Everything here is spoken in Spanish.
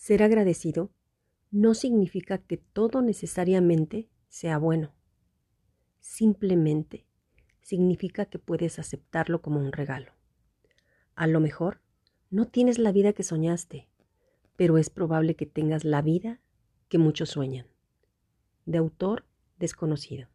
Ser agradecido no significa que todo necesariamente sea bueno. Simplemente significa que puedes aceptarlo como un regalo. A lo mejor no tienes la vida que soñaste, pero es probable que tengas la vida que muchos sueñan. De autor desconocido.